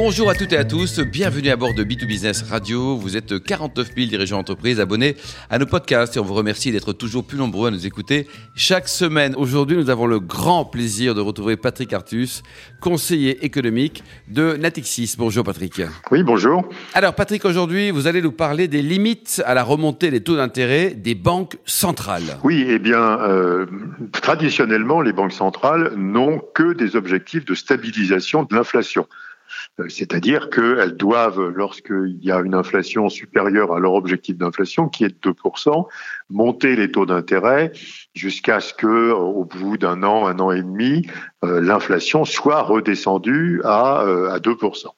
Bonjour à toutes et à tous, bienvenue à bord de B2Business Radio. Vous êtes 49 000 dirigeants d'entreprise abonnés à nos podcasts et on vous remercie d'être toujours plus nombreux à nous écouter chaque semaine. Aujourd'hui, nous avons le grand plaisir de retrouver Patrick Artus, conseiller économique de Natixis. Bonjour Patrick. Oui, bonjour. Alors Patrick, aujourd'hui, vous allez nous parler des limites à la remontée des taux d'intérêt des banques centrales. Oui, eh bien, euh, traditionnellement, les banques centrales n'ont que des objectifs de stabilisation de l'inflation. Euh, c'est-à-dire qu'elles doivent, lorsqu'il y a une inflation supérieure à leur objectif d'inflation, qui est de 2%, monter les taux d'intérêt jusqu'à ce que, au bout d'un an, un an et demi, euh, l'inflation soit redescendue à, euh, à 2%.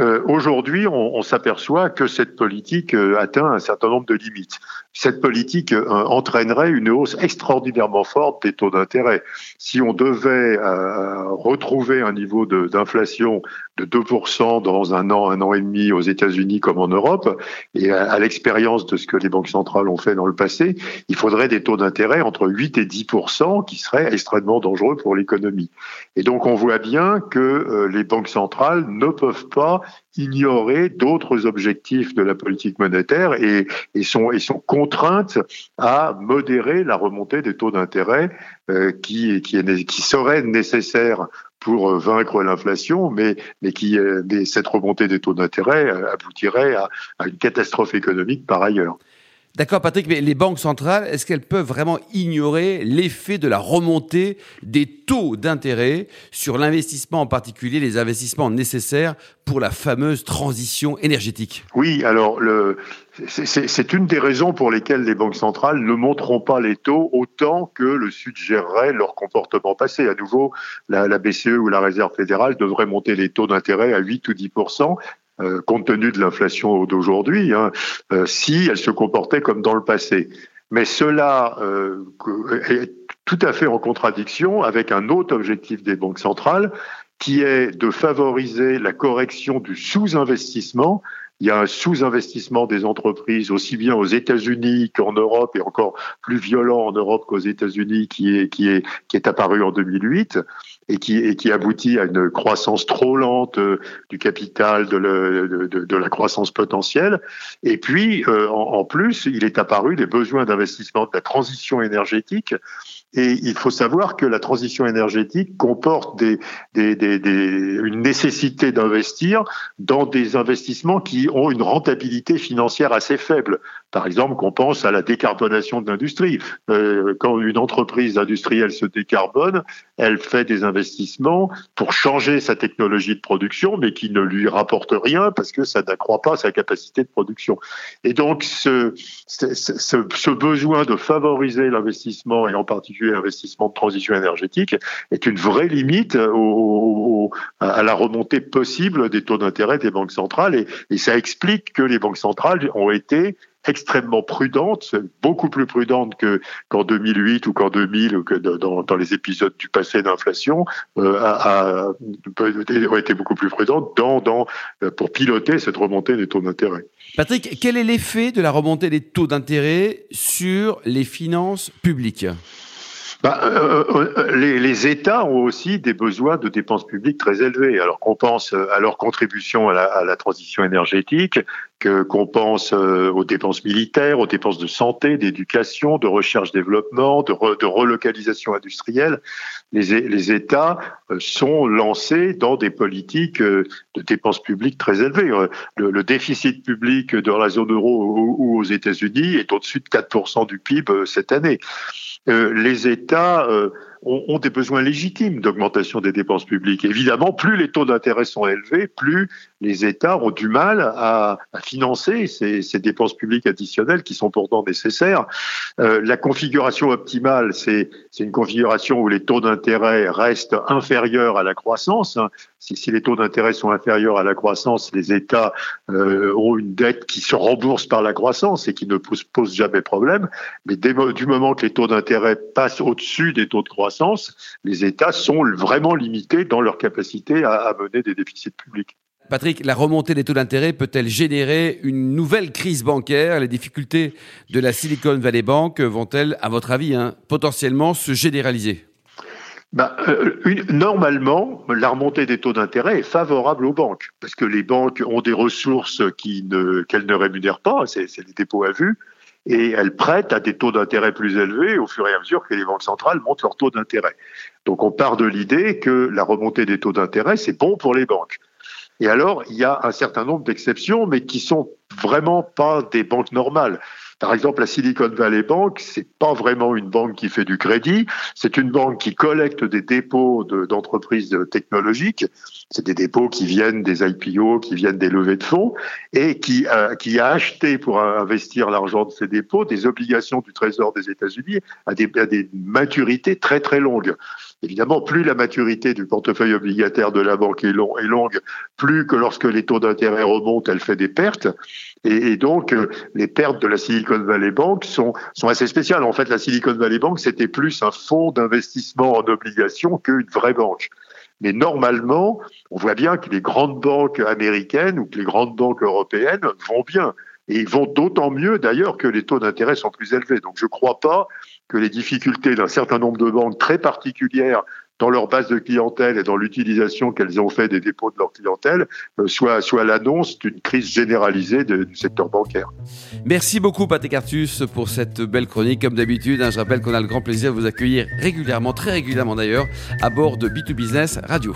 Euh, Aujourd'hui, on, on s'aperçoit que cette politique euh, atteint un certain nombre de limites. Cette politique euh, entraînerait une hausse extraordinairement forte des taux d'intérêt. Si on devait euh, retrouver un niveau d'inflation de, 2% dans un an, un an et demi aux États-Unis comme en Europe, et à, à l'expérience de ce que les banques centrales ont fait dans le passé, il faudrait des taux d'intérêt entre 8 et 10% qui seraient extrêmement dangereux pour l'économie. Et donc on voit bien que euh, les banques centrales ne peuvent pas ignorer d'autres objectifs de la politique monétaire et, sont, contraintes à modérer la remontée des taux d'intérêt euh, qui, serait nécessaire pour euh, vaincre l'inflation, euh, mais cette remontée des taux d'intérêt aboutirait à une catastrophe économique par ailleurs. D'accord, Patrick, mais les banques centrales, est-ce qu'elles peuvent vraiment ignorer l'effet de la remontée des taux d'intérêt sur l'investissement, en particulier les investissements nécessaires pour la fameuse transition énergétique? Oui, alors c'est une des raisons pour lesquelles les banques centrales ne monteront pas les taux autant que le suggérerait leur comportement passé. À nouveau, la, BCE ou la Réserve fédérale devrait monter les taux d'intérêt à 8 ou 10 euh, compte tenu de l'inflation d'aujourd'hui, hein, euh, si elle se comportait comme dans le passé. Mais cela euh, est tout à fait en contradiction avec un autre objectif des banques centrales, qui est de favoriser la correction du sous-investissement il y a un sous-investissement des entreprises aussi bien aux États-Unis qu'en Europe et encore plus violent en Europe qu'aux États-Unis qui est qui est qui est apparu en 2008 et qui et qui aboutit à une croissance trop lente euh, du capital de, la croissance potentielle. Et puis euh, en, en, plus il est apparu des besoins d'investissement de la transition énergétique et il faut savoir que la transition énergétique comporte des, une nécessité d'investir dans des investissements qui ont une rentabilité financière assez faible. Par exemple, qu'on pense à la décarbonation de l'industrie. Euh, quand une entreprise industrielle se décarbone, elle fait des investissements pour changer sa technologie de production, mais qui ne lui rapporte rien parce que ça n'accroît pas sa capacité de production. Et donc, ce, ce, ce, besoin de favoriser l'investissement, et en particulier l'investissement de transition énergétique, est une vraie limite au, au, à la remontée possible des taux d'intérêt des banques centrales. Et ça explique que les banques centrales ont été extrêmement prudente, beaucoup plus prudente que qu'en 2008 ou qu'en 2000 ou que dans, dans, les épisodes du passé d'inflation, euh, a, été beaucoup plus prudente dans, dans, euh, pour piloter cette remontée des taux d'intérêt. Patrick, quel est l'effet de la remontée des taux d'intérêt sur les finances publiques? Bah, euh, euh, les, les, États ont aussi des besoins de dépenses publiques très élevés. Alors qu'on pense à leur contribution à la, à la transition énergétique, qu'on pense euh, aux dépenses militaires, aux dépenses de santé, d'éducation, de recherche-développement, de, re, de, relocalisation industrielle, les, les, États euh, sont lancés dans des politiques de dépenses publiques très élevées. Le, le déficit public dans la zone euro ou, ou aux États-Unis est au-dessus de 4% du PIB cette année. Euh, les États euh, ont, des besoins légitimes d'augmentation des dépenses publiques. Évidemment, plus les taux d'intérêt sont élevés, plus les États ont du mal à, financer ces, dépenses publiques additionnelles qui sont pourtant nécessaires. Euh, la configuration optimale, c'est une configuration où les taux d'intérêt restent inférieurs à la croissance. Si, les taux d'intérêt sont inférieurs à la croissance, les États euh, ont une dette qui se rembourse par la croissance et qui ne pose, jamais problème. Mais du moment que les taux d'intérêt passent au-dessus des taux de croissance, les États sont vraiment limités dans leur capacité à, à mener des déficits publics. Patrick, la remontée des taux d'intérêt peut-elle générer une nouvelle crise bancaire? Les difficultés de la Silicon Valley Bank vont-elles, à votre avis, hein, potentiellement se généraliser? Bah, euh, normalement, la remontée des taux d'intérêt est favorable aux banques, parce que les banques ont des ressources qu'elles ne, rémunèrent pas, c'est les dépôts à vue, et elles prêtent à des taux d'intérêt plus élevés au fur et à mesure que les banques centrales montent leurs taux d'intérêt. Donc on part de l'idée que la remontée des taux d'intérêt, c'est bon pour les banques. Et alors, il y a un certain nombre d'exceptions, mais qui sont vraiment pas des banques normales. Par exemple, la Silicon Valley Bank, c'est pas vraiment une banque qui fait du crédit, c'est une banque qui collecte des dépôts d'entreprises technologiques. C'est des dépôts qui viennent des IPO, qui viennent des levées de fonds, et qui, euh, qui a acheté pour investir l'argent de ces dépôts des obligations du Trésor des États-Unis à des maturités très très longues. Évidemment, plus la maturité du portefeuille obligataire de la banque est, longue, plus que lorsque les taux d'intérêt remontent, elle fait des pertes. Et, donc, euh, les pertes de la Silicon Valley Bank sont, sont assez spéciales. En fait, la Silicon Valley Bank, c'était plus un fonds d'investissement en obligations qu'une vraie banque. Mais normalement, on voit bien que les grandes banques américaines ou que les grandes banques européennes vont bien. Et ils vont d'autant mieux d'ailleurs que les taux d'intérêt sont plus élevés. Donc je ne crois pas que les difficultés d'un certain nombre de banques très particulières dans leur base de clientèle et dans l'utilisation qu'elles ont fait des dépôts de leur clientèle euh, soient soit l'annonce d'une crise généralisée du secteur bancaire. Merci beaucoup Patrick Artus pour cette belle chronique. Comme d'habitude, hein, je rappelle qu'on a le grand plaisir de vous accueillir régulièrement, très régulièrement d'ailleurs, à bord de B2Business Radio.